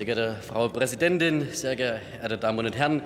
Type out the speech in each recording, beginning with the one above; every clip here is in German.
Sehr geehrte Frau Präsidentin, sehr geehrte Damen und Herren!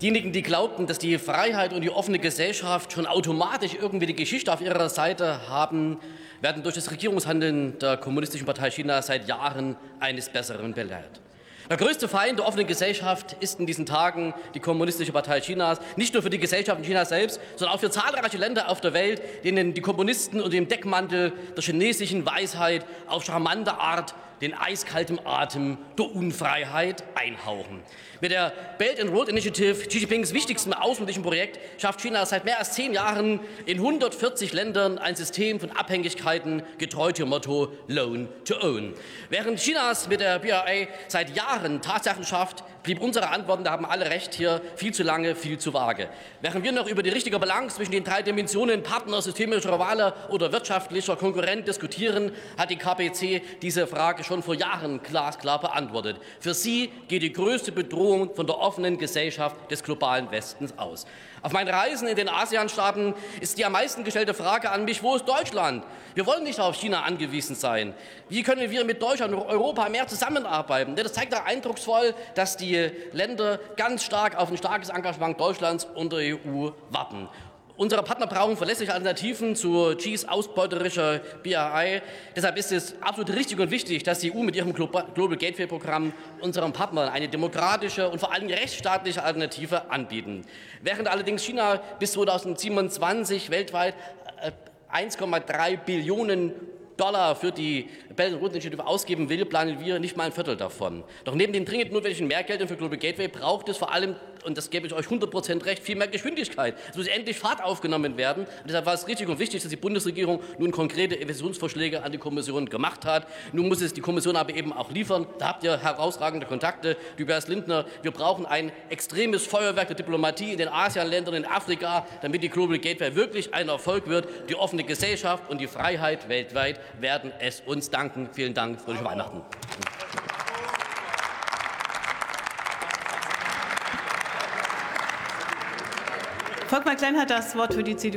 Diejenigen, die glaubten, dass die Freiheit und die offene Gesellschaft schon automatisch irgendwie die Geschichte auf ihrer Seite haben, werden durch das Regierungshandeln der Kommunistischen Partei China seit Jahren eines Besseren belehrt. Der größte Feind der offenen Gesellschaft ist in diesen Tagen die Kommunistische Partei Chinas, nicht nur für die Gesellschaft in China selbst, sondern auch für zahlreiche Länder auf der Welt, denen die Kommunisten unter dem Deckmantel der chinesischen Weisheit auf charmante Art den eiskalten Atem der Unfreiheit einhauchen. Mit der Belt and Road Initiative, Xi Jinpings wichtigstem außenpolitischen Projekt, schafft China seit mehr als zehn Jahren in 140 Ländern ein System von Abhängigkeiten getreu dem Motto Loan to Own. Während Chinas mit der BRA seit Jahren Tatsachen schafft, blieb unsere Antworten, da haben alle recht, hier viel zu lange, viel zu vage. Während wir noch über die richtige Balance zwischen den drei Dimensionen Partner, systemischer Rivale oder wirtschaftlicher Konkurrent diskutieren, hat die KPC diese Frage schon vor Jahren glasklar beantwortet. Für sie geht die größte Bedrohung von der offenen Gesellschaft des globalen Westens aus. Auf meinen Reisen in den ASEAN-Staaten ist die am meisten gestellte Frage an mich, wo ist Deutschland? Wir wollen nicht auf China angewiesen sein. Wie können wir mit Deutschland und Europa mehr zusammenarbeiten? Das zeigt doch eindrucksvoll, dass die Länder ganz stark auf ein starkes Engagement Deutschlands und der EU warten. Unsere Partner brauchen verlässliche Alternativen zu Gs ausbeuterischer BRI. Deshalb ist es absolut richtig und wichtig, dass die EU mit ihrem Global Gateway Programm unseren Partnern eine demokratische und vor allem rechtsstaatliche Alternative anbieten. Während allerdings China bis 2027 weltweit 1,3 äh, Billionen Dollar für die Belt and Road Initiative ausgeben will, planen wir nicht mal ein Viertel davon. Doch neben den dringend notwendigen Mehrgeldern für Global Gateway braucht es vor allem und das gebe ich euch 100 Prozent recht, viel mehr Geschwindigkeit. Es muss endlich Fahrt aufgenommen werden. Und deshalb war es richtig und wichtig, dass die Bundesregierung nun konkrete Investitionsvorschläge an die Kommission gemacht hat. Nun muss es die Kommission aber eben auch liefern. Da habt ihr herausragende Kontakte. Tobias Lindner, wir brauchen ein extremes Feuerwerk der Diplomatie in den ASEAN-Ländern, in Afrika, damit die Global Gateway wirklich ein Erfolg wird. Die offene Gesellschaft und die Freiheit weltweit werden es uns danken. Vielen Dank. Fröhliche Weihnachten. Volkmar Klein hat das Wort für die CDU.